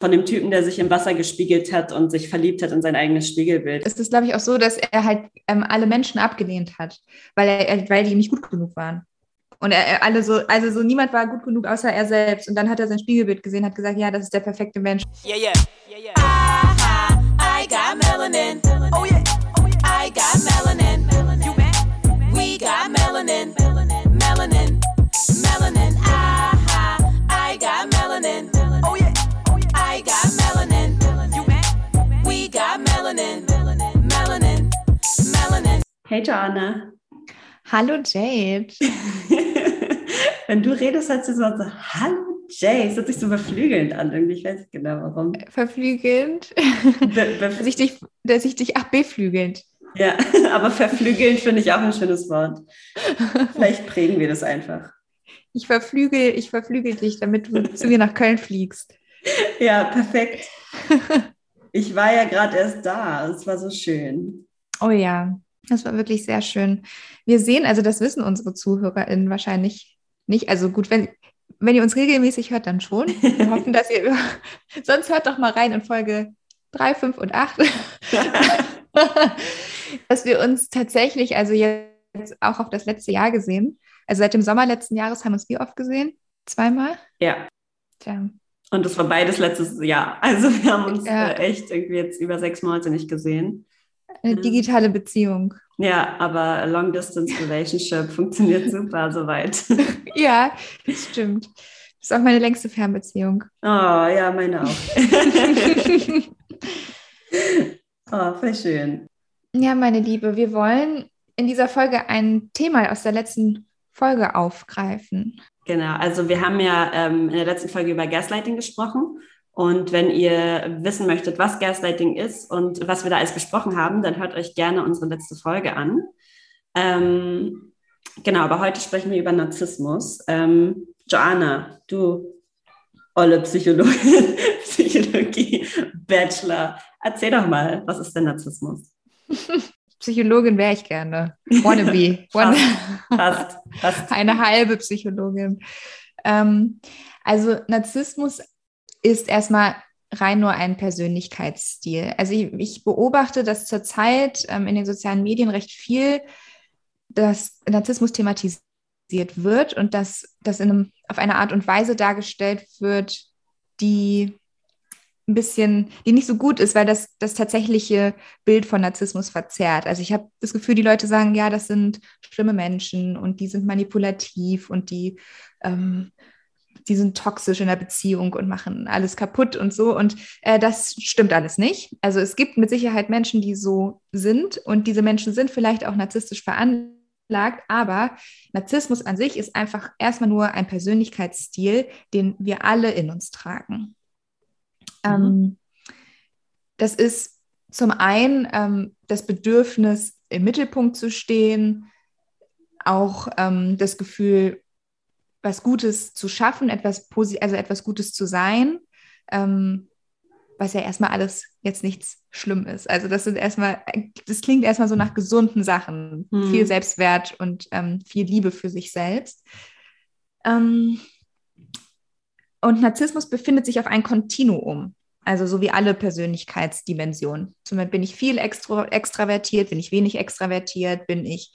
von dem Typen, der sich im Wasser gespiegelt hat und sich verliebt hat in sein eigenes Spiegelbild. Es ist, glaube ich, auch so, dass er halt ähm, alle Menschen abgelehnt hat, weil, er, weil die ihm nicht gut genug waren. Und er, er, alle so, also so niemand war gut genug außer er selbst. Und dann hat er sein Spiegelbild gesehen, hat gesagt, ja, das ist der perfekte Mensch. Yeah, yeah, yeah, yeah. Aha, I got melanin. Oh yeah, oh yeah. I got melanin. You mad? We got melanin. Melanin, Hey Joanna. Hallo Jade. Wenn du redest, hört sich so an, hallo Jay, es hört sich so beflügelnd an irgendwie, ich weiß nicht genau warum. Verflügelnd? Be dass, ich dich, dass ich dich, ach, beflügelnd. Ja, aber verflügelnd finde ich auch ein schönes Wort. Vielleicht prägen wir das einfach. Ich verflügel, ich verflügel dich, damit du zu mir nach Köln fliegst. Ja, perfekt. Ich war ja gerade erst da, es war so schön. Oh ja, das war wirklich sehr schön. Wir sehen, also das wissen unsere ZuhörerInnen wahrscheinlich nicht. Also gut, wenn, wenn ihr uns regelmäßig hört, dann schon. Wir hoffen, dass ihr. Sonst hört doch mal rein in Folge 3, 5 und 8. dass wir uns tatsächlich, also jetzt auch auf das letzte Jahr gesehen. Also seit dem Sommer letzten Jahres haben wir uns wie oft gesehen? Zweimal? Ja. Tja. Und das war beides letztes Jahr. Also wir haben uns ja. äh, echt irgendwie jetzt über sechs Monate nicht gesehen. Eine digitale Beziehung. Ja, aber Long Distance Relationship funktioniert super soweit. ja, das stimmt. Das ist auch meine längste Fernbeziehung. Oh, ja, meine auch. oh, voll schön. Ja, meine Liebe, wir wollen in dieser Folge ein Thema aus der letzten Folge aufgreifen. Genau, also wir haben ja ähm, in der letzten Folge über Gaslighting gesprochen und wenn ihr wissen möchtet, was Gaslighting ist und was wir da alles besprochen haben, dann hört euch gerne unsere letzte Folge an. Ähm, genau, aber heute sprechen wir über Narzissmus. Ähm, Joanna, du olle Psychologin, Psychologie, Bachelor, erzähl doch mal, was ist denn Narzissmus? Psychologin wäre ich gerne. Wannabe. Wanna fast, fast. Eine halbe Psychologin. Ähm, also Narzissmus ist erstmal rein nur ein Persönlichkeitsstil. Also ich, ich beobachte, dass zurzeit ähm, in den sozialen Medien recht viel das Narzissmus thematisiert wird und dass das in einem, auf eine Art und Weise dargestellt wird, die ein bisschen, die nicht so gut ist, weil das das tatsächliche Bild von Narzissmus verzerrt. Also ich habe das Gefühl, die Leute sagen, ja, das sind schlimme Menschen und die sind manipulativ und die ähm, die sind toxisch in der Beziehung und machen alles kaputt und so. Und äh, das stimmt alles nicht. Also es gibt mit Sicherheit Menschen, die so sind und diese Menschen sind vielleicht auch narzisstisch veranlagt, aber Narzissmus an sich ist einfach erstmal nur ein Persönlichkeitsstil, den wir alle in uns tragen. Mhm. Ähm, das ist zum einen ähm, das Bedürfnis, im Mittelpunkt zu stehen, auch ähm, das Gefühl, was Gutes zu schaffen, etwas also etwas Gutes zu sein, ähm, was ja erstmal alles jetzt nichts schlimm ist. Also das sind erstmal, das klingt erstmal so nach gesunden Sachen, hm. viel Selbstwert und ähm, viel Liebe für sich selbst. Ähm, und Narzissmus befindet sich auf einem Kontinuum. Also so wie alle Persönlichkeitsdimensionen. Zum Beispiel bin ich viel extra, extravertiert, bin ich wenig extravertiert, bin ich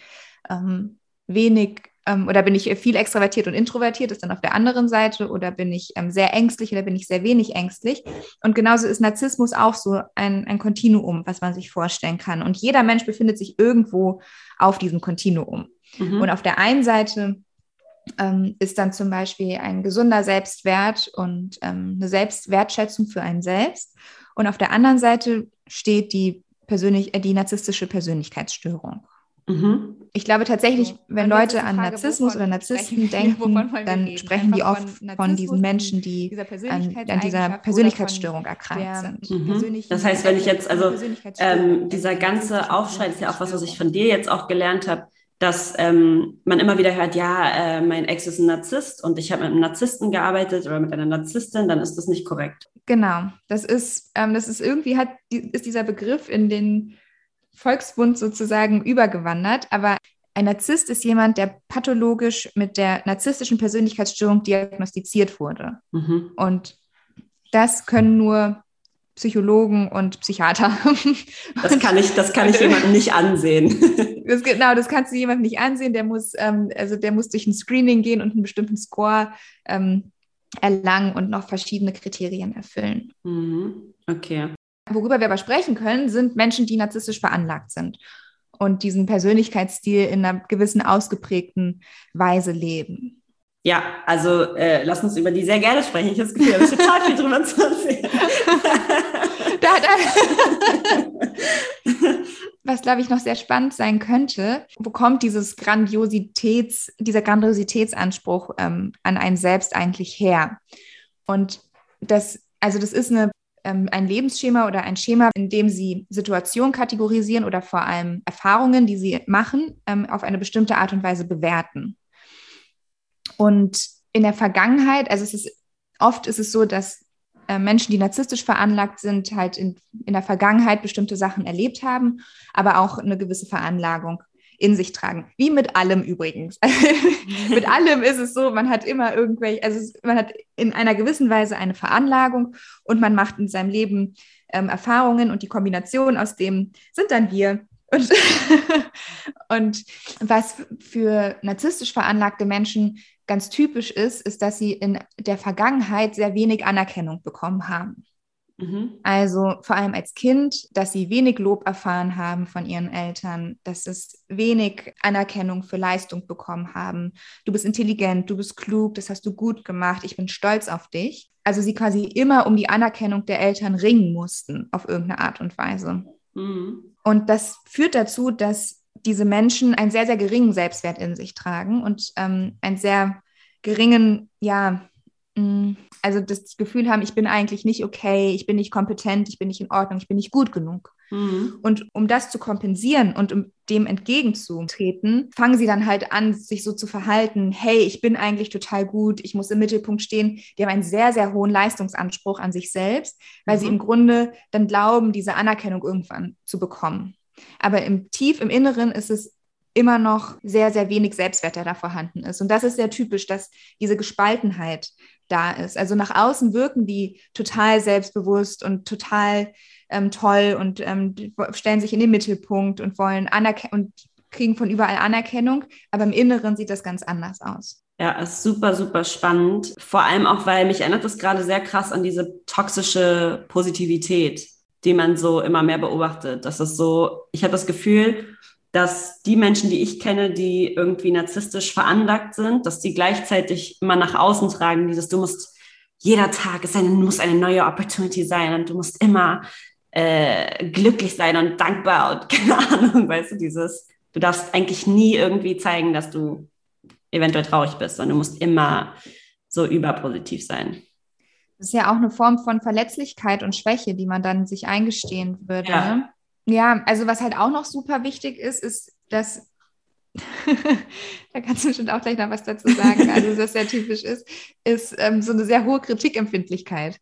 ähm, wenig ähm, oder bin ich viel extravertiert und introvertiert, ist dann auf der anderen Seite, oder bin ich ähm, sehr ängstlich oder bin ich sehr wenig ängstlich. Und genauso ist Narzissmus auch so ein, ein Kontinuum, was man sich vorstellen kann. Und jeder Mensch befindet sich irgendwo auf diesem Kontinuum. Mhm. Und auf der einen Seite ähm, ist dann zum Beispiel ein gesunder Selbstwert und ähm, eine Selbstwertschätzung für einen selbst. Und auf der anderen Seite steht die, persönlich, äh, die narzisstische Persönlichkeitsstörung. Mhm. Ich glaube tatsächlich, wenn Leute an Frage, Narzissmus oder Narzissten denken, dann sprechen die oft von, diesen Menschen, die an, an dieser Persönlichkeitsstörung erkrankt sind. Mhm. Das heißt, wenn ich jetzt, also ähm, dieser ganze Aufschrei ist ja auch was, was ich von dir jetzt auch gelernt habe, dass ähm, man immer wieder hört, ja, äh, mein Ex ist ein Narzisst und ich habe mit einem Narzissten gearbeitet oder mit einer Narzisstin, dann ist das nicht korrekt. Genau, das ist, ähm, das ist irgendwie hat, ist dieser Begriff in den Volksbund sozusagen übergewandert. Aber ein Narzisst ist jemand, der pathologisch mit der narzisstischen Persönlichkeitsstörung diagnostiziert wurde. Mhm. Und Das können nur Psychologen und Psychiater. Das kann ich, das kann ich jemandem nicht ansehen. Das, genau, das kannst du jemandem nicht ansehen. Der muss, ähm, also der muss durch ein Screening gehen und einen bestimmten Score ähm, erlangen und noch verschiedene Kriterien erfüllen. Mhm. Okay. Worüber wir aber sprechen können, sind Menschen, die narzisstisch veranlagt sind und diesen Persönlichkeitsstil in einer gewissen ausgeprägten Weise leben. Ja, also äh, lass uns über die sehr gerne sprechen. Ich habe das Gefühl, ich habe total viel drüber zu erzählen. da, da. Was, glaube ich, noch sehr spannend sein könnte, wo kommt dieses Grandiositäts, dieser Grandiositätsanspruch ähm, an einen selbst eigentlich her? Und das, also das ist eine, ähm, ein Lebensschema oder ein Schema, in dem Sie Situationen kategorisieren oder vor allem Erfahrungen, die Sie machen, ähm, auf eine bestimmte Art und Weise bewerten. Und in der Vergangenheit, also ist oft ist es so, dass äh, Menschen, die narzisstisch veranlagt sind, halt in, in der Vergangenheit bestimmte Sachen erlebt haben, aber auch eine gewisse Veranlagung in sich tragen. Wie mit allem übrigens. mit allem ist es so, man hat immer irgendwelche, also man hat in einer gewissen Weise eine Veranlagung und man macht in seinem Leben ähm, Erfahrungen und die Kombination aus dem sind dann wir. Und, und was für narzisstisch veranlagte Menschen ganz typisch ist, ist, dass sie in der Vergangenheit sehr wenig Anerkennung bekommen haben. Mhm. Also vor allem als Kind, dass sie wenig Lob erfahren haben von ihren Eltern, dass es wenig Anerkennung für Leistung bekommen haben. Du bist intelligent, du bist klug, das hast du gut gemacht, ich bin stolz auf dich. Also sie quasi immer um die Anerkennung der Eltern ringen mussten, auf irgendeine Art und Weise. Mhm. Und das führt dazu, dass diese Menschen einen sehr, sehr geringen Selbstwert in sich tragen und ähm, einen sehr geringen, ja, mh, mm, also das Gefühl haben, ich bin eigentlich nicht okay, ich bin nicht kompetent, ich bin nicht in Ordnung, ich bin nicht gut genug. Mhm. Und um das zu kompensieren und um dem entgegenzutreten, fangen sie dann halt an, sich so zu verhalten, hey, ich bin eigentlich total gut, ich muss im Mittelpunkt stehen. Die haben einen sehr, sehr hohen Leistungsanspruch an sich selbst, weil mhm. sie im Grunde dann glauben, diese Anerkennung irgendwann zu bekommen. Aber im tief im Inneren ist es immer noch sehr, sehr wenig Selbstwert, der da vorhanden ist. Und das ist sehr typisch, dass diese Gespaltenheit da ist. Also nach außen wirken die total selbstbewusst und total ähm, toll und ähm, stellen sich in den Mittelpunkt und wollen anerkennen und kriegen von überall Anerkennung. Aber im Inneren sieht das ganz anders aus. Ja, ist super, super spannend. Vor allem auch, weil mich erinnert das gerade sehr krass an diese toxische Positivität, die man so immer mehr beobachtet. Das ist so, ich habe das Gefühl, dass die Menschen, die ich kenne, die irgendwie narzisstisch veranlagt sind, dass die gleichzeitig immer nach außen tragen, dieses, du musst, jeder Tag ist eine, muss eine neue Opportunity sein und du musst immer äh, glücklich sein und dankbar und keine Ahnung, weißt du, dieses, du darfst eigentlich nie irgendwie zeigen, dass du eventuell traurig bist, sondern du musst immer so überpositiv sein. Das ist ja auch eine Form von Verletzlichkeit und Schwäche, die man dann sich eingestehen würde. Ja. Ne? Ja, also was halt auch noch super wichtig ist, ist, dass, da kannst du bestimmt auch gleich noch was dazu sagen, also was sehr typisch ist, ist ähm, so eine sehr hohe Kritikempfindlichkeit.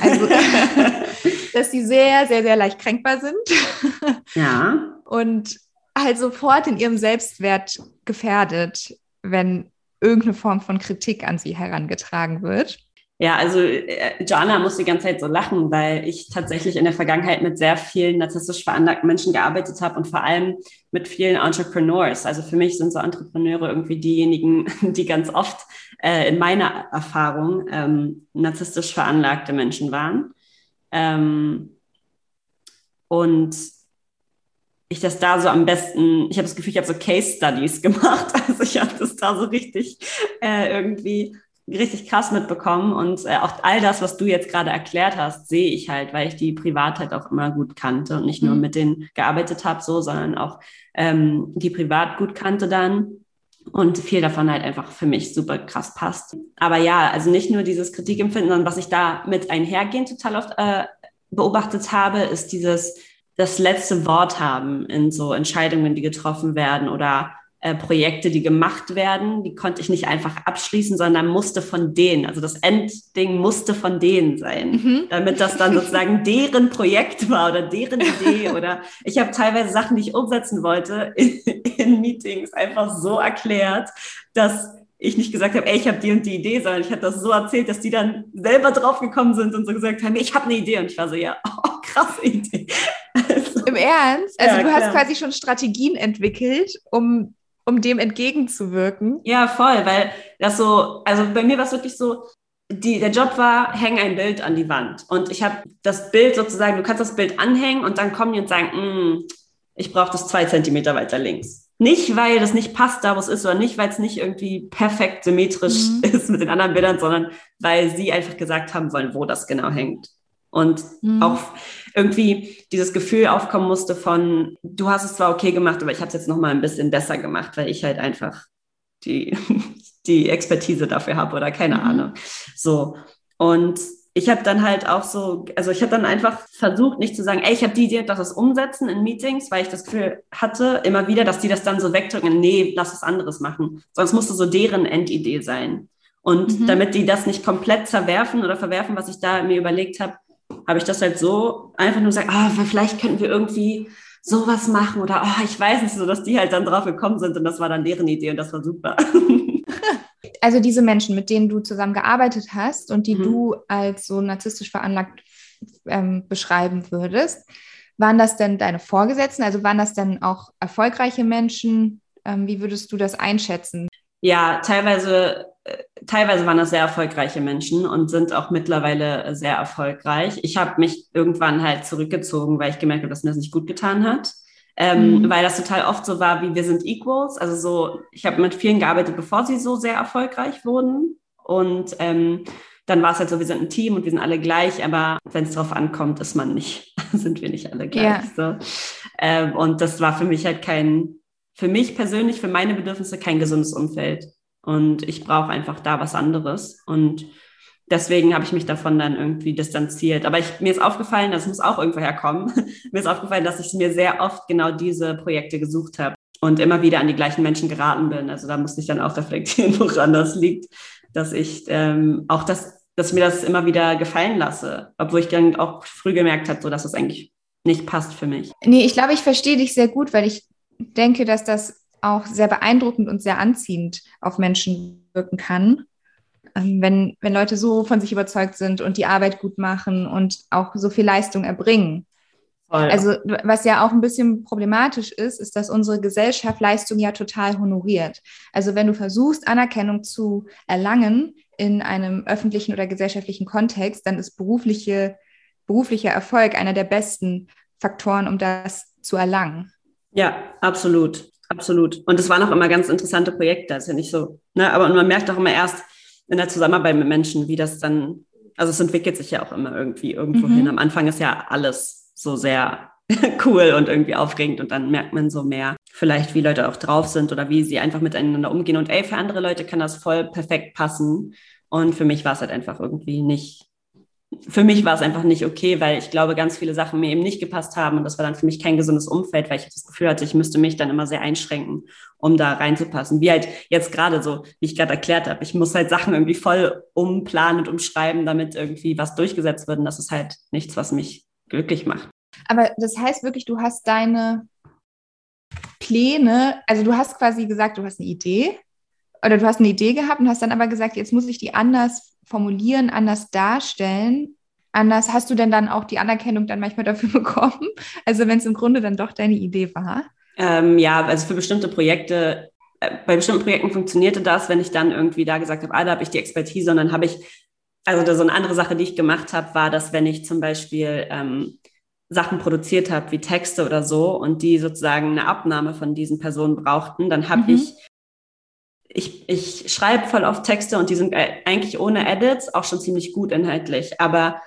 Also, dass die sehr, sehr, sehr leicht kränkbar sind. Ja. Und halt sofort in ihrem Selbstwert gefährdet, wenn irgendeine Form von Kritik an sie herangetragen wird. Ja, also äh, Jana muss die ganze Zeit so lachen, weil ich tatsächlich in der Vergangenheit mit sehr vielen narzisstisch veranlagten Menschen gearbeitet habe und vor allem mit vielen Entrepreneurs. Also für mich sind so Entrepreneure irgendwie diejenigen, die ganz oft äh, in meiner Erfahrung ähm, narzisstisch veranlagte Menschen waren. Ähm, und ich das da so am besten, ich habe das Gefühl, ich habe so Case Studies gemacht. Also ich habe das da so richtig äh, irgendwie richtig krass mitbekommen und äh, auch all das, was du jetzt gerade erklärt hast, sehe ich halt, weil ich die Privatheit auch immer gut kannte und nicht nur mhm. mit denen gearbeitet habe, so, sondern auch ähm, die privat gut kannte dann und viel davon halt einfach für mich super krass passt. Aber ja, also nicht nur dieses Kritikempfinden, sondern was ich da mit einhergehend total oft äh, beobachtet habe, ist dieses das letzte Wort haben in so Entscheidungen, die getroffen werden oder äh, Projekte, die gemacht werden, die konnte ich nicht einfach abschließen, sondern musste von denen, also das Endding musste von denen sein, mhm. damit das dann sozusagen deren Projekt war oder deren Idee oder ich habe teilweise Sachen, die ich umsetzen wollte, in, in Meetings einfach so erklärt, dass ich nicht gesagt habe, ey, ich habe die und die Idee, sondern ich habe das so erzählt, dass die dann selber draufgekommen sind und so gesagt haben, ich habe eine Idee. Und ich war so, ja, oh, krasse Idee. Also, Im Ernst? Also ja, du klar. hast quasi schon Strategien entwickelt, um, um dem entgegenzuwirken. Ja, voll, weil das so, also bei mir war es wirklich so, die, der Job war, häng ein Bild an die Wand. Und ich habe das Bild sozusagen, du kannst das Bild anhängen und dann kommen die und sagen, mm, ich brauche das zwei Zentimeter weiter links. Nicht, weil das nicht passt, da wo es ist, oder nicht, weil es nicht irgendwie perfekt symmetrisch mhm. ist mit den anderen Bildern, sondern weil sie einfach gesagt haben wollen, wo das genau hängt. Und mhm. auch irgendwie dieses Gefühl aufkommen musste von, du hast es zwar okay gemacht, aber ich habe es jetzt noch mal ein bisschen besser gemacht, weil ich halt einfach die, die Expertise dafür habe oder keine mhm. Ahnung. So. Und ich habe dann halt auch so, also ich habe dann einfach versucht, nicht zu sagen, ey, ich habe die Idee, dass das umsetzen in Meetings, weil ich das Gefühl hatte, immer wieder, dass die das dann so wegdrücken, nee, lass was anderes machen. Sonst musste so deren Endidee sein. Und mhm. damit die das nicht komplett zerwerfen oder verwerfen, was ich da mir überlegt habe, habe ich das halt so einfach nur gesagt, ah, vielleicht könnten wir irgendwie sowas machen oder oh, ich weiß nicht so, dass die halt dann drauf gekommen sind und das war dann deren Idee und das war super. also diese Menschen, mit denen du zusammen gearbeitet hast und die mhm. du als so narzisstisch veranlagt ähm, beschreiben würdest, waren das denn deine Vorgesetzten? Also waren das denn auch erfolgreiche Menschen? Ähm, wie würdest du das einschätzen? Ja, teilweise, teilweise waren das sehr erfolgreiche Menschen und sind auch mittlerweile sehr erfolgreich. Ich habe mich irgendwann halt zurückgezogen, weil ich gemerkt habe, dass mir das nicht gut getan hat ähm, mhm. weil das total oft so war, wie wir sind Equals. Also so, ich habe mit vielen gearbeitet, bevor sie so sehr erfolgreich wurden. Und ähm, dann war es halt so, wir sind ein Team und wir sind alle gleich, aber wenn es darauf ankommt, ist man nicht, sind wir nicht alle gleich. Ja. So. Ähm, und das war für mich halt kein, für mich persönlich, für meine Bedürfnisse kein gesundes Umfeld. Und ich brauche einfach da was anderes. Und deswegen habe ich mich davon dann irgendwie distanziert. Aber ich, mir ist aufgefallen, das muss auch irgendwo herkommen, mir ist aufgefallen, dass ich mir sehr oft genau diese Projekte gesucht habe und immer wieder an die gleichen Menschen geraten bin. Also da musste ich dann auch reflektieren, woran das liegt, dass ich ähm, auch das, dass mir das immer wieder gefallen lasse, obwohl ich dann auch früh gemerkt habe, so dass das eigentlich nicht passt für mich. Nee, ich glaube, ich verstehe dich sehr gut, weil ich denke, dass das auch sehr beeindruckend und sehr anziehend auf Menschen wirken kann. Ähm, wenn, wenn Leute so von sich überzeugt sind und die Arbeit gut machen und auch so viel Leistung erbringen. Voll. Also was ja auch ein bisschen problematisch ist, ist, dass unsere Gesellschaft Leistung ja total honoriert. Also wenn du versuchst, Anerkennung zu erlangen in einem öffentlichen oder gesellschaftlichen Kontext, dann ist berufliche, beruflicher Erfolg einer der besten Faktoren, um das zu erlangen. Ja, absolut. Absolut. Und es waren auch immer ganz interessante Projekte. Das ist ja nicht so, ne? Aber man merkt auch immer erst, in der Zusammenarbeit mit Menschen, wie das dann, also es entwickelt sich ja auch immer irgendwie irgendwo mhm. hin. Am Anfang ist ja alles so sehr cool und irgendwie aufregend und dann merkt man so mehr vielleicht, wie Leute auch drauf sind oder wie sie einfach miteinander umgehen. Und ey, für andere Leute kann das voll perfekt passen. Und für mich war es halt einfach irgendwie nicht für mich war es einfach nicht okay, weil ich glaube, ganz viele Sachen mir eben nicht gepasst haben und das war dann für mich kein gesundes Umfeld, weil ich das Gefühl hatte, ich müsste mich dann immer sehr einschränken, um da reinzupassen. Wie halt jetzt gerade so, wie ich gerade erklärt habe, ich muss halt Sachen irgendwie voll umplanen und umschreiben, damit irgendwie was durchgesetzt wird und das ist halt nichts, was mich glücklich macht. Aber das heißt wirklich, du hast deine Pläne, also du hast quasi gesagt, du hast eine Idee oder du hast eine Idee gehabt und hast dann aber gesagt, jetzt muss ich die anders formulieren, anders darstellen, anders. Hast du denn dann auch die Anerkennung dann manchmal dafür bekommen? Also wenn es im Grunde dann doch deine Idee war? Ähm, ja, also für bestimmte Projekte, äh, bei bestimmten Projekten funktionierte das, wenn ich dann irgendwie da gesagt habe, ah, da habe ich die Expertise und dann habe ich, also so eine andere Sache, die ich gemacht habe, war, dass wenn ich zum Beispiel ähm, Sachen produziert habe, wie Texte oder so, und die sozusagen eine Abnahme von diesen Personen brauchten, dann habe mhm. ich ich, ich schreibe voll oft Texte und die sind eigentlich ohne Edits auch schon ziemlich gut inhaltlich. Aber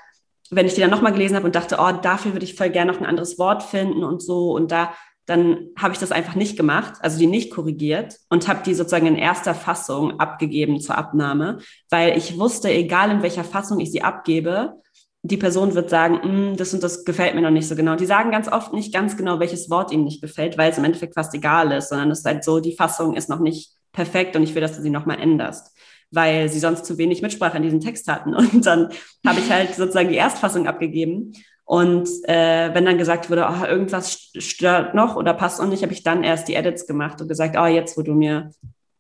wenn ich die dann nochmal gelesen habe und dachte, oh, dafür würde ich voll gerne noch ein anderes Wort finden und so und da, dann habe ich das einfach nicht gemacht, also die nicht korrigiert und habe die sozusagen in erster Fassung abgegeben zur Abnahme, weil ich wusste, egal in welcher Fassung ich sie abgebe, die Person wird sagen, mm, das und das gefällt mir noch nicht so genau. Die sagen ganz oft nicht ganz genau, welches Wort ihnen nicht gefällt, weil es im Endeffekt fast egal ist, sondern es ist halt so, die Fassung ist noch nicht perfekt und ich will, dass du sie nochmal änderst, weil sie sonst zu wenig Mitsprache in diesem Text hatten. Und dann habe ich halt sozusagen die Erstfassung abgegeben. Und äh, wenn dann gesagt wurde, oh, irgendwas stört noch oder passt noch nicht, habe ich dann erst die Edits gemacht und gesagt, oh, jetzt, wo du mir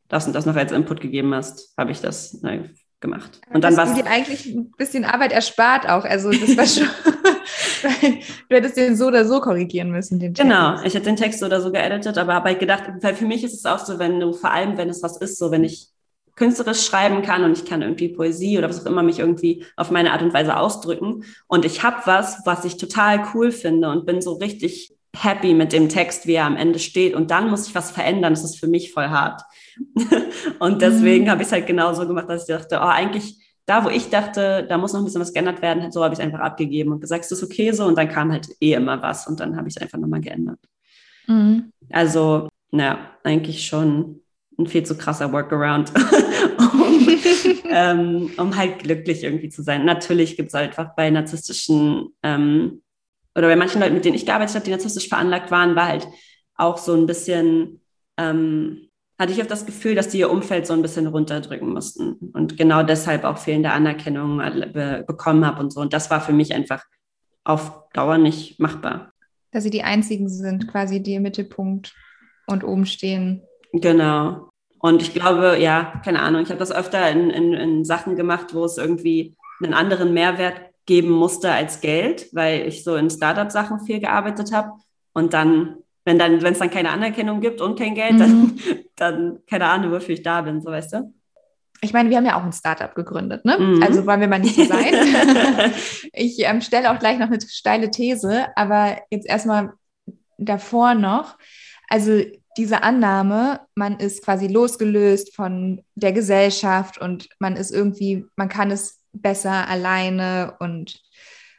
das und das noch als Input gegeben hast, habe ich das ne, gemacht. Und dann war dir eigentlich ein bisschen Arbeit erspart auch. Also das war schon, du hättest den so oder so korrigieren müssen. Den Text. Genau, ich hätte den Text so oder so geeditet, aber habe halt gedacht, weil für mich ist es auch so, wenn du, vor allem wenn es was ist, so wenn ich künstlerisch schreiben kann und ich kann irgendwie Poesie oder was auch immer mich irgendwie auf meine Art und Weise ausdrücken und ich habe was, was ich total cool finde und bin so richtig happy mit dem Text, wie er am Ende steht und dann muss ich was verändern, das ist für mich voll hart. und deswegen mhm. habe ich es halt genauso gemacht, dass ich dachte, oh, eigentlich da, wo ich dachte, da muss noch ein bisschen was geändert werden, so habe ich es einfach abgegeben und gesagt, es ist okay so und dann kam halt eh immer was und dann habe ich es einfach nochmal geändert. Mhm. Also, na, eigentlich schon ein viel zu krasser Workaround, um, ähm, um, halt glücklich irgendwie zu sein. Natürlich gibt es einfach bei narzisstischen ähm, oder bei manchen Leuten, mit denen ich gearbeitet habe, die narzisstisch veranlagt waren, war halt auch so ein bisschen ähm, hatte ich auch das Gefühl, dass die ihr Umfeld so ein bisschen runterdrücken mussten und genau deshalb auch fehlende Anerkennung bekommen habe und so. Und das war für mich einfach auf Dauer nicht machbar. Dass sie die einzigen sind, quasi die im Mittelpunkt und oben stehen. Genau. Und ich glaube, ja, keine Ahnung, ich habe das öfter in, in, in Sachen gemacht, wo es irgendwie einen anderen Mehrwert geben musste als Geld, weil ich so in Startup-Sachen viel gearbeitet habe. Und dann wenn dann, wenn es dann keine Anerkennung gibt und kein Geld, mhm. dann, dann keine Ahnung, wofür ich da bin, so weißt du? Ich meine, wir haben ja auch ein Startup gegründet, ne? Mhm. Also wollen wir mal nicht so sein. ich ähm, stelle auch gleich noch eine steile These, aber jetzt erstmal davor noch. Also diese Annahme, man ist quasi losgelöst von der Gesellschaft und man ist irgendwie, man kann es besser alleine und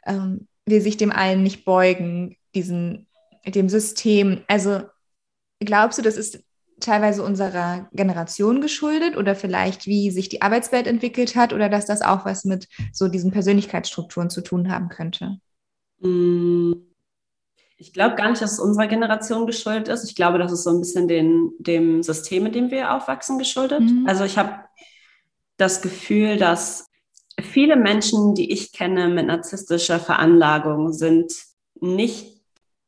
ähm, will sich dem allen nicht beugen, diesen dem System. Also glaubst du, das ist teilweise unserer Generation geschuldet oder vielleicht wie sich die Arbeitswelt entwickelt hat oder dass das auch was mit so diesen Persönlichkeitsstrukturen zu tun haben könnte? Mm, ich glaube gar nicht, dass es unserer Generation geschuldet ist. Ich glaube, das ist so ein bisschen den, dem System, in dem wir aufwachsen, geschuldet. Mhm. Also ich habe das Gefühl, dass viele Menschen, die ich kenne mit narzisstischer Veranlagung, sind nicht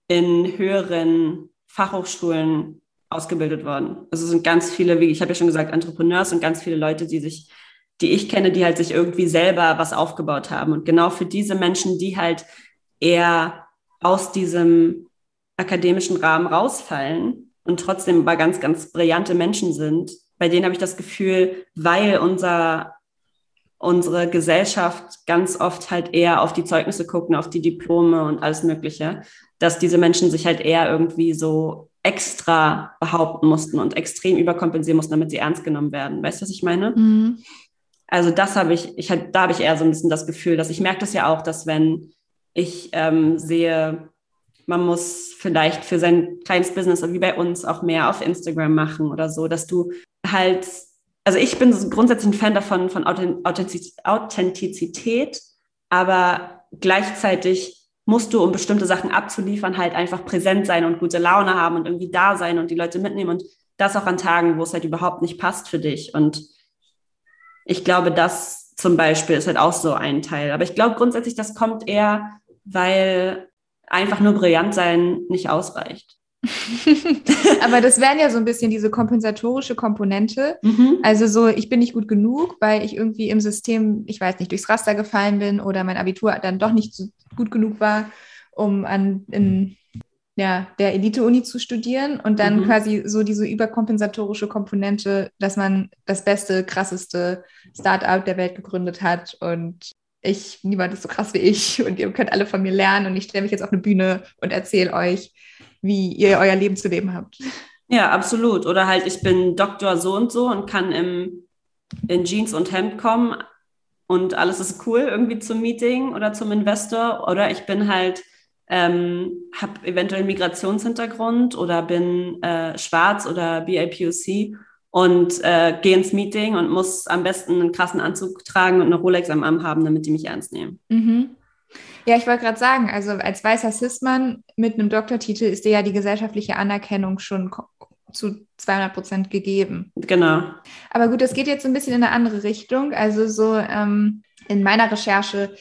in höheren Fachhochschulen ausgebildet worden. Also es sind ganz viele, wie ich habe ja schon gesagt, Entrepreneurs und ganz viele Leute, die sich, die ich kenne, die halt sich irgendwie selber was aufgebaut haben. Und genau für diese Menschen, die halt eher aus diesem akademischen Rahmen rausfallen und trotzdem aber ganz, ganz brillante Menschen sind, bei denen habe ich das Gefühl, weil unser unsere Gesellschaft ganz oft halt eher auf die Zeugnisse gucken, auf die Diplome und alles Mögliche, dass diese Menschen sich halt eher irgendwie so extra behaupten mussten und extrem überkompensieren mussten, damit sie ernst genommen werden. Weißt du, was ich meine? Mhm. Also das habe ich, ich halt, da habe ich eher so ein bisschen das Gefühl, dass ich merke das ja auch, dass wenn ich ähm, sehe, man muss vielleicht für sein kleines Business, wie bei uns, auch mehr auf Instagram machen oder so, dass du halt also ich bin grundsätzlich ein Fan davon, von Authentizität, aber gleichzeitig musst du, um bestimmte Sachen abzuliefern, halt einfach präsent sein und gute Laune haben und irgendwie da sein und die Leute mitnehmen und das auch an Tagen, wo es halt überhaupt nicht passt für dich. Und ich glaube, das zum Beispiel ist halt auch so ein Teil. Aber ich glaube grundsätzlich, das kommt eher, weil einfach nur brillant sein nicht ausreicht. Aber das wären ja so ein bisschen diese kompensatorische Komponente. Mhm. Also so, ich bin nicht gut genug, weil ich irgendwie im System, ich weiß nicht, durchs Raster gefallen bin oder mein Abitur dann doch nicht so gut genug war, um an in, ja, der Elite-Uni zu studieren und dann mhm. quasi so diese überkompensatorische Komponente, dass man das beste, krasseste Startup der Welt gegründet hat und ich, niemand ist so krass wie ich und ihr könnt alle von mir lernen und ich stelle mich jetzt auf eine Bühne und erzähle euch, wie ihr euer Leben zu leben habt. Ja, absolut. Oder halt, ich bin Doktor so und so und kann im, in Jeans und Hemd kommen und alles ist cool irgendwie zum Meeting oder zum Investor. Oder ich bin halt, ähm, habe eventuell einen Migrationshintergrund oder bin äh, schwarz oder BIPOC und äh, gehe ins Meeting und muss am besten einen krassen Anzug tragen und eine Rolex am Arm haben, damit die mich ernst nehmen. Mhm. Ja, ich wollte gerade sagen, also als weißer Cis-Mann mit einem Doktortitel ist dir ja die gesellschaftliche Anerkennung schon zu 200 Prozent gegeben. Genau. Aber gut, das geht jetzt ein bisschen in eine andere Richtung. Also so ähm, in meiner Recherche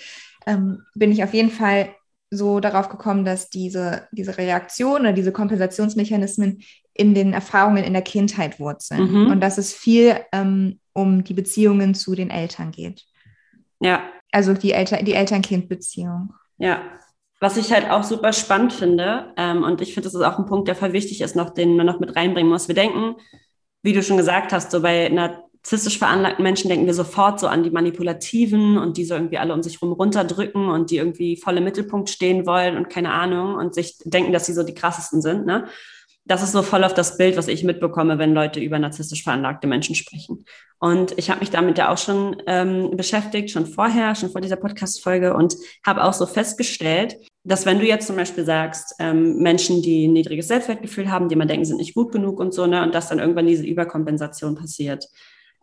ähm, bin ich auf jeden Fall so darauf gekommen, dass diese, diese Reaktion oder diese Kompensationsmechanismen in den Erfahrungen in der Kindheit wurzeln mhm. und dass es viel ähm, um die Beziehungen zu den Eltern geht. Ja. Also die, Elter die Eltern-Kind-Beziehung. Ja. Was ich halt auch super spannend finde, ähm, und ich finde, das ist auch ein Punkt, der voll wichtig ist, noch, den man noch mit reinbringen muss. Wir denken, wie du schon gesagt hast, so bei narzisstisch veranlagten Menschen denken wir sofort so an die Manipulativen und die so irgendwie alle um sich rum runterdrücken und die irgendwie voll im Mittelpunkt stehen wollen und keine Ahnung und sich denken, dass sie so die krassesten sind. Ne? Das ist so voll auf das Bild, was ich mitbekomme, wenn Leute über narzisstisch veranlagte Menschen sprechen. Und ich habe mich damit ja auch schon ähm, beschäftigt, schon vorher, schon vor dieser Podcast-Folge und habe auch so festgestellt, dass wenn du jetzt zum Beispiel sagst, ähm, Menschen, die ein niedriges Selbstwertgefühl haben, die man denken, sind nicht gut genug und so, ne, und dass dann irgendwann diese Überkompensation passiert.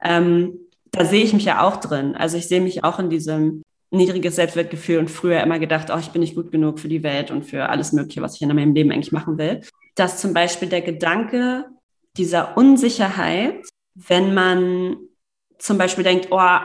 Ähm, da sehe ich mich ja auch drin. Also ich sehe mich auch in diesem niedriges Selbstwertgefühl und früher immer gedacht, oh, ich bin nicht gut genug für die Welt und für alles Mögliche, was ich in meinem Leben eigentlich machen will dass zum Beispiel der Gedanke dieser Unsicherheit, wenn man zum Beispiel denkt, oh,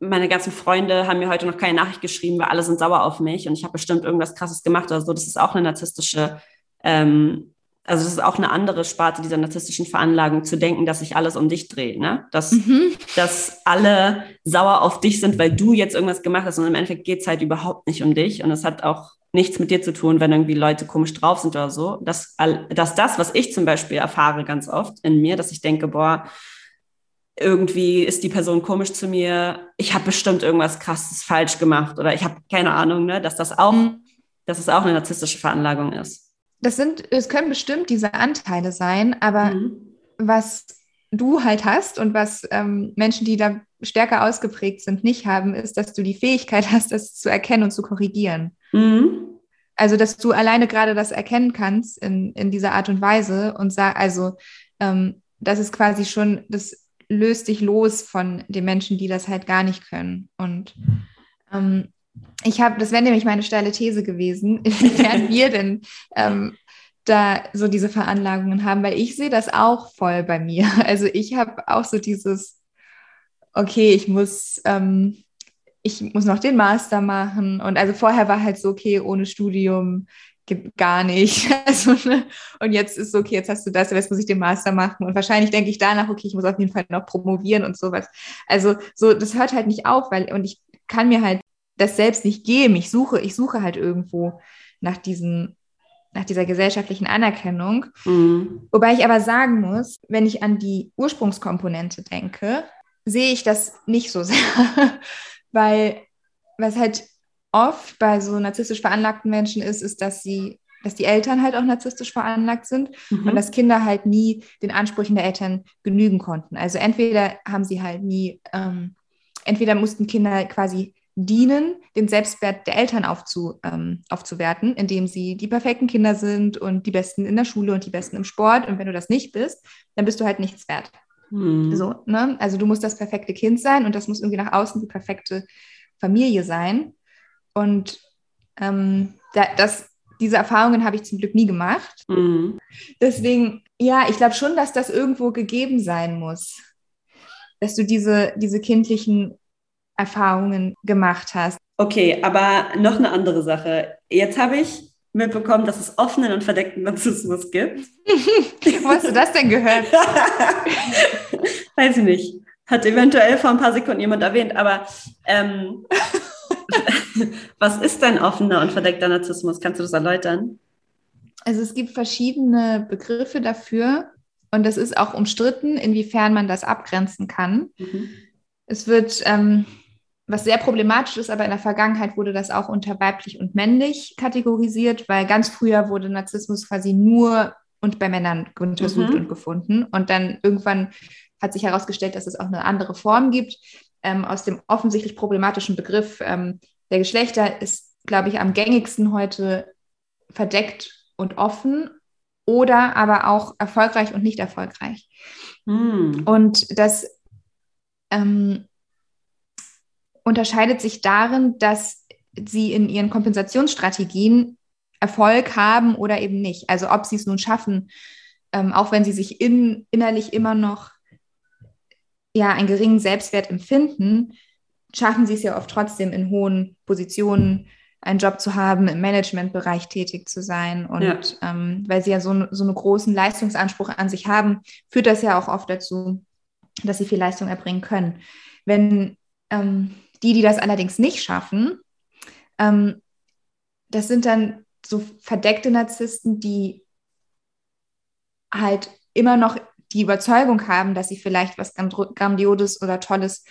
meine ganzen Freunde haben mir heute noch keine Nachricht geschrieben, weil alle sind sauer auf mich und ich habe bestimmt irgendwas Krasses gemacht oder so. Das ist auch eine narzisstische, ähm, also das ist auch eine andere Sparte dieser narzisstischen Veranlagung, zu denken, dass sich alles um dich dreht, ne? Dass, mhm. dass alle sauer auf dich sind, weil du jetzt irgendwas gemacht hast und im Endeffekt geht es halt überhaupt nicht um dich und es hat auch nichts mit dir zu tun, wenn irgendwie Leute komisch drauf sind oder so. Dass, dass das, was ich zum Beispiel erfahre ganz oft in mir, dass ich denke, boah, irgendwie ist die Person komisch zu mir, ich habe bestimmt irgendwas krasses falsch gemacht oder ich habe keine Ahnung, ne, dass das auch, mhm. dass es auch eine narzisstische Veranlagung ist. Das sind, es können bestimmt diese Anteile sein, aber mhm. was du halt hast und was ähm, Menschen, die da stärker ausgeprägt sind, nicht haben, ist, dass du die Fähigkeit hast, das zu erkennen und zu korrigieren. Mhm. Also, dass du alleine gerade das erkennen kannst in, in dieser Art und Weise und sag, also, ähm, das ist quasi schon, das löst dich los von den Menschen, die das halt gar nicht können. Und ähm, ich habe, das wäre nämlich meine steile These gewesen, inwiefern wir denn ähm, da so diese Veranlagungen haben, weil ich sehe das auch voll bei mir. Also ich habe auch so dieses, okay, ich muss, ähm, ich muss noch den Master machen. Und also vorher war halt so, okay, ohne Studium gar nicht. Also, ne? Und jetzt ist so, okay, jetzt hast du das, jetzt muss ich den Master machen. Und wahrscheinlich denke ich danach, okay, ich muss auf jeden Fall noch promovieren und sowas. Also so, das hört halt nicht auf, weil, und ich kann mir halt das selbst nicht geben. Ich suche, ich suche halt irgendwo nach diesen nach dieser gesellschaftlichen Anerkennung. Mhm. Wobei ich aber sagen muss, wenn ich an die Ursprungskomponente denke, sehe ich das nicht so sehr, weil was halt oft bei so narzisstisch veranlagten Menschen ist, ist, dass sie, dass die Eltern halt auch narzisstisch veranlagt sind mhm. und dass Kinder halt nie den Ansprüchen der Eltern genügen konnten. Also entweder haben sie halt nie, ähm, entweder mussten Kinder quasi dienen, den Selbstwert der Eltern aufzu, ähm, aufzuwerten, indem sie die perfekten Kinder sind und die Besten in der Schule und die Besten im Sport. Und wenn du das nicht bist, dann bist du halt nichts wert. Hm. So, ne? Also du musst das perfekte Kind sein und das muss irgendwie nach außen die perfekte Familie sein. Und ähm, da, das, diese Erfahrungen habe ich zum Glück nie gemacht. Mhm. Deswegen, ja, ich glaube schon, dass das irgendwo gegeben sein muss. Dass du diese, diese kindlichen Erfahrungen gemacht hast. Okay, aber noch eine andere Sache. Jetzt habe ich mitbekommen, dass es offenen und verdeckten Narzissmus gibt. Wo hast du das denn gehört? Weiß ich nicht. Hat eventuell vor ein paar Sekunden jemand erwähnt, aber ähm, was ist denn offener und verdeckter Narzissmus? Kannst du das erläutern? Also es gibt verschiedene Begriffe dafür und es ist auch umstritten, inwiefern man das abgrenzen kann. Mhm. Es wird ähm, was sehr problematisch ist, aber in der Vergangenheit wurde das auch unter weiblich und männlich kategorisiert, weil ganz früher wurde Narzissmus quasi nur und bei Männern untersucht mhm. und gefunden. Und dann irgendwann hat sich herausgestellt, dass es auch eine andere Form gibt. Ähm, aus dem offensichtlich problematischen Begriff ähm, der Geschlechter ist, glaube ich, am gängigsten heute verdeckt und offen oder aber auch erfolgreich und nicht erfolgreich. Mhm. Und das ähm, unterscheidet sich darin, dass sie in ihren Kompensationsstrategien Erfolg haben oder eben nicht. Also ob sie es nun schaffen, ähm, auch wenn sie sich in, innerlich immer noch ja, einen geringen Selbstwert empfinden, schaffen sie es ja oft trotzdem in hohen Positionen einen Job zu haben, im Managementbereich tätig zu sein. Und ja. ähm, weil sie ja so, so einen großen Leistungsanspruch an sich haben, führt das ja auch oft dazu, dass sie viel Leistung erbringen können. Wenn ähm, die, die das allerdings nicht schaffen, ähm, das sind dann so verdeckte Narzissten, die halt immer noch die Überzeugung haben, dass sie vielleicht was Grandioses oder Tolles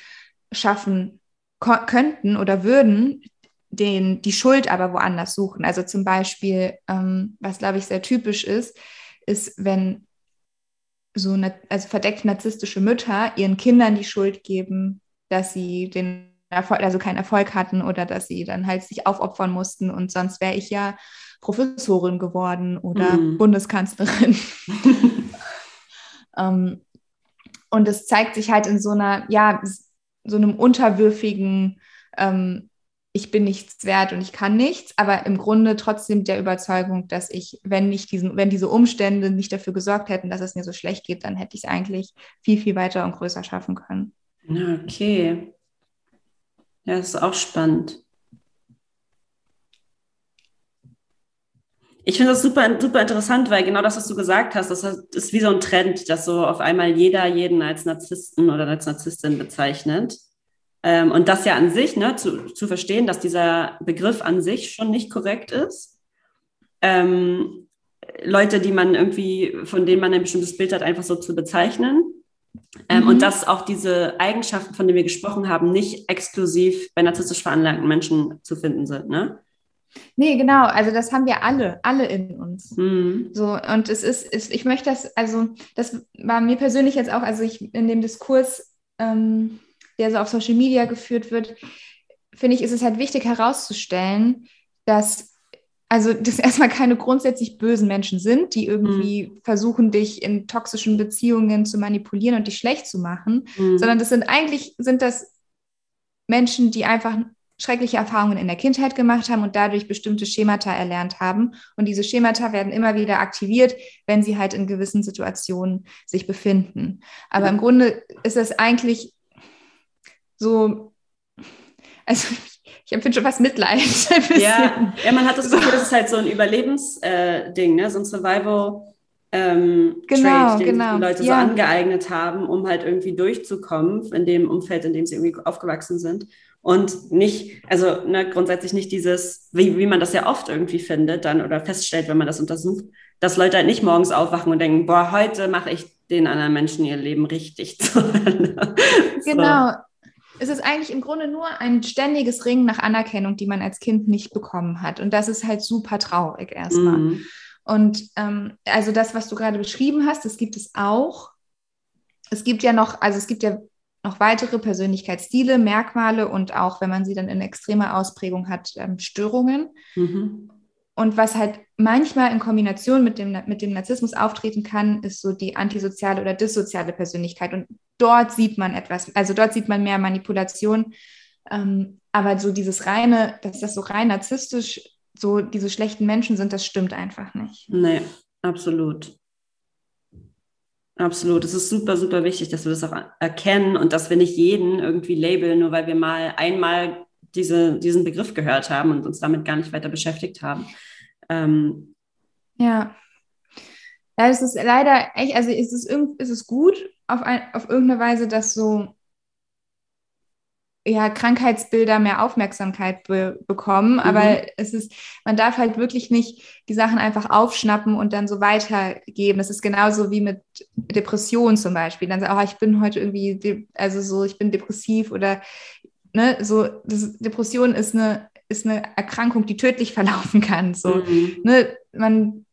schaffen könnten oder würden, den, die Schuld aber woanders suchen. Also zum Beispiel, ähm, was glaube ich sehr typisch ist, ist, wenn so eine, also verdeckt narzisstische Mütter ihren Kindern die Schuld geben, dass sie den Erfolg, also keinen Erfolg hatten oder dass sie dann halt sich aufopfern mussten und sonst wäre ich ja Professorin geworden oder mhm. Bundeskanzlerin. ähm, und es zeigt sich halt in so einer, ja, so einem unterwürfigen ähm, ich bin nichts wert und ich kann nichts, aber im Grunde trotzdem der Überzeugung, dass ich, wenn nicht diesen, wenn diese Umstände nicht dafür gesorgt hätten, dass es mir so schlecht geht, dann hätte ich es eigentlich viel, viel weiter und größer schaffen können. Okay. Ja, das ist auch spannend. Ich finde das super, super interessant, weil genau das, was du gesagt hast, das ist wie so ein Trend, dass so auf einmal jeder jeden als Narzissten oder als Narzisstin bezeichnet. Ähm, und das ja an sich, ne, zu, zu verstehen, dass dieser Begriff an sich schon nicht korrekt ist. Ähm, Leute, die man irgendwie, von denen man ein bestimmtes Bild hat, einfach so zu bezeichnen. Ähm, mhm. Und dass auch diese Eigenschaften, von denen wir gesprochen haben, nicht exklusiv bei narzisstisch veranlagten Menschen zu finden sind, ne? Nee, genau. Also das haben wir alle, alle in uns. Mhm. So, und es ist, ist, ich möchte das, also das war mir persönlich jetzt auch, also ich in dem Diskurs ähm, der so auf Social Media geführt wird, finde ich, ist es halt wichtig herauszustellen, dass also das erstmal keine grundsätzlich bösen Menschen sind, die irgendwie mhm. versuchen, dich in toxischen Beziehungen zu manipulieren und dich schlecht zu machen, mhm. sondern das sind eigentlich sind das Menschen, die einfach schreckliche Erfahrungen in der Kindheit gemacht haben und dadurch bestimmte Schemata erlernt haben. Und diese Schemata werden immer wieder aktiviert, wenn sie halt in gewissen Situationen sich befinden. Aber mhm. im Grunde ist das eigentlich so, also ich empfinde schon fast Mitleid. Ja, ja, man hat das Gefühl, das ist halt so ein Überlebensding, äh, ne? so ein Survival. Ähm, genau, Trade, den genau. die Leute ja. so angeeignet haben, um halt irgendwie durchzukommen in dem Umfeld, in dem sie irgendwie aufgewachsen sind. Und nicht, also ne, grundsätzlich nicht dieses, wie, wie man das ja oft irgendwie findet dann oder feststellt, wenn man das untersucht, dass Leute halt nicht morgens aufwachen und denken, boah, heute mache ich den anderen Menschen ihr Leben richtig zu. genau, es ist eigentlich im Grunde nur ein ständiges Ringen nach Anerkennung, die man als Kind nicht bekommen hat. Und das ist halt super traurig erstmal. Mhm. Und ähm, also das, was du gerade beschrieben hast, das gibt es auch. Es gibt ja noch, also es gibt ja noch weitere Persönlichkeitsstile, Merkmale und auch, wenn man sie dann in extremer Ausprägung hat, ähm, Störungen. Mhm. Und was halt manchmal in Kombination mit dem, mit dem Narzissmus auftreten kann, ist so die antisoziale oder dissoziale Persönlichkeit. Und dort sieht man etwas, also dort sieht man mehr Manipulation. Ähm, aber so dieses reine, dass das so rein narzisstisch, so diese schlechten Menschen sind, das stimmt einfach nicht. Nee, absolut. Absolut. Es ist super, super wichtig, dass wir das auch erkennen und dass wir nicht jeden irgendwie labeln, nur weil wir mal einmal diese, diesen Begriff gehört haben und uns damit gar nicht weiter beschäftigt haben. Ähm, ja. Ja, es ist leider echt, also ist es, ist es gut auf, ein, auf irgendeine Weise, dass so ja, Krankheitsbilder mehr Aufmerksamkeit be bekommen, mhm. aber es ist, man darf halt wirklich nicht die Sachen einfach aufschnappen und dann so weitergeben. Das ist genauso wie mit Depressionen zum Beispiel. Dann sagt, oh, ich bin heute irgendwie, also so, ich bin depressiv oder ne, so, das, Depression ist eine, ist eine Erkrankung, die tödlich verlaufen kann. So, mhm. ne, man,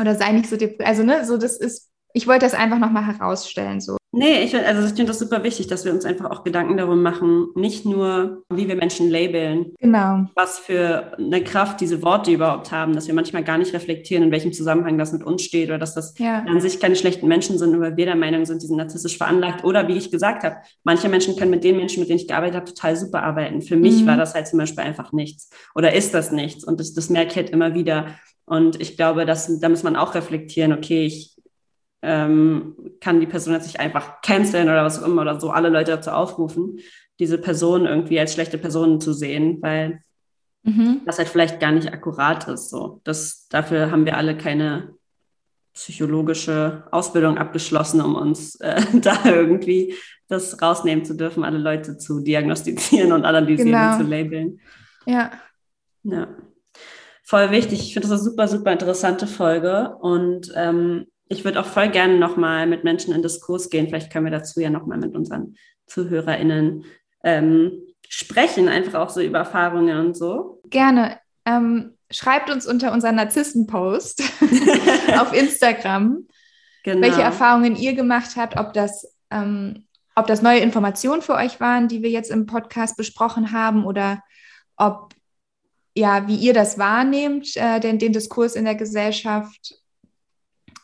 oder sei nicht so, also, ne, so, das ist, ich wollte das einfach nochmal herausstellen, so. Nee, ich, also ich finde das super wichtig, dass wir uns einfach auch Gedanken darum machen, nicht nur, wie wir Menschen labeln, genau. was für eine Kraft diese Worte überhaupt haben, dass wir manchmal gar nicht reflektieren, in welchem Zusammenhang das mit uns steht oder dass das ja. an sich keine schlechten Menschen sind, weil wir der Meinung sind, die sind narzisstisch veranlagt. Oder wie ich gesagt habe, manche Menschen können mit den Menschen, mit denen ich gearbeitet habe, total super arbeiten. Für mich mhm. war das halt zum Beispiel einfach nichts oder ist das nichts und das, das merke ich halt immer wieder. Und ich glaube, dass, da muss man auch reflektieren, okay, ich ähm, kann die Person jetzt nicht einfach canceln oder was auch immer oder so alle Leute dazu aufrufen, diese Person irgendwie als schlechte Person zu sehen, weil mhm. was halt vielleicht gar nicht akkurat ist. So. Das, dafür haben wir alle keine psychologische Ausbildung abgeschlossen, um uns äh, da irgendwie das rausnehmen zu dürfen, alle Leute zu diagnostizieren und analysieren genau. und zu labeln. Ja. Ja. Voll wichtig. Ich finde das eine super, super interessante Folge. Und ähm, ich würde auch voll gerne nochmal mit Menschen in Diskurs gehen. Vielleicht können wir dazu ja nochmal mit unseren ZuhörerInnen ähm, sprechen, einfach auch so über Erfahrungen und so. Gerne. Ähm, schreibt uns unter unseren Narzissten-Post auf Instagram, genau. welche Erfahrungen ihr gemacht habt, ob das, ähm, ob das neue Informationen für euch waren, die wir jetzt im Podcast besprochen haben, oder ob ja, wie ihr das wahrnehmt, äh, den, den Diskurs in der Gesellschaft,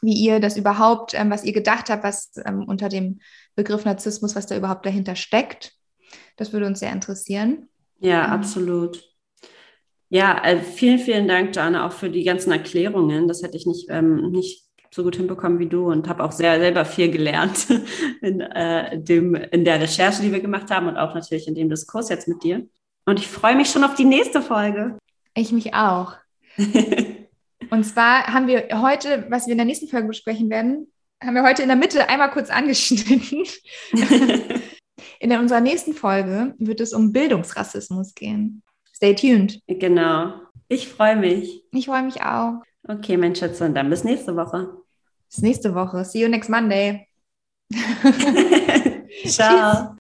wie ihr das überhaupt, ähm, was ihr gedacht habt, was ähm, unter dem Begriff Narzissmus, was da überhaupt dahinter steckt. Das würde uns sehr interessieren. Ja, ähm. absolut. Ja, äh, vielen, vielen Dank, Jana, auch für die ganzen Erklärungen. Das hätte ich nicht, ähm, nicht so gut hinbekommen wie du und habe auch sehr selber viel gelernt in, äh, dem, in der Recherche, die wir gemacht haben und auch natürlich in dem Diskurs jetzt mit dir. Und ich freue mich schon auf die nächste Folge. Ich mich auch. und zwar haben wir heute, was wir in der nächsten Folge besprechen werden, haben wir heute in der Mitte einmal kurz angeschnitten. in unserer nächsten Folge wird es um Bildungsrassismus gehen. Stay tuned. Genau. Ich freue mich. Ich freue mich auch. Okay, mein Schatz, und dann bis nächste Woche. Bis nächste Woche. See you next Monday. Ciao.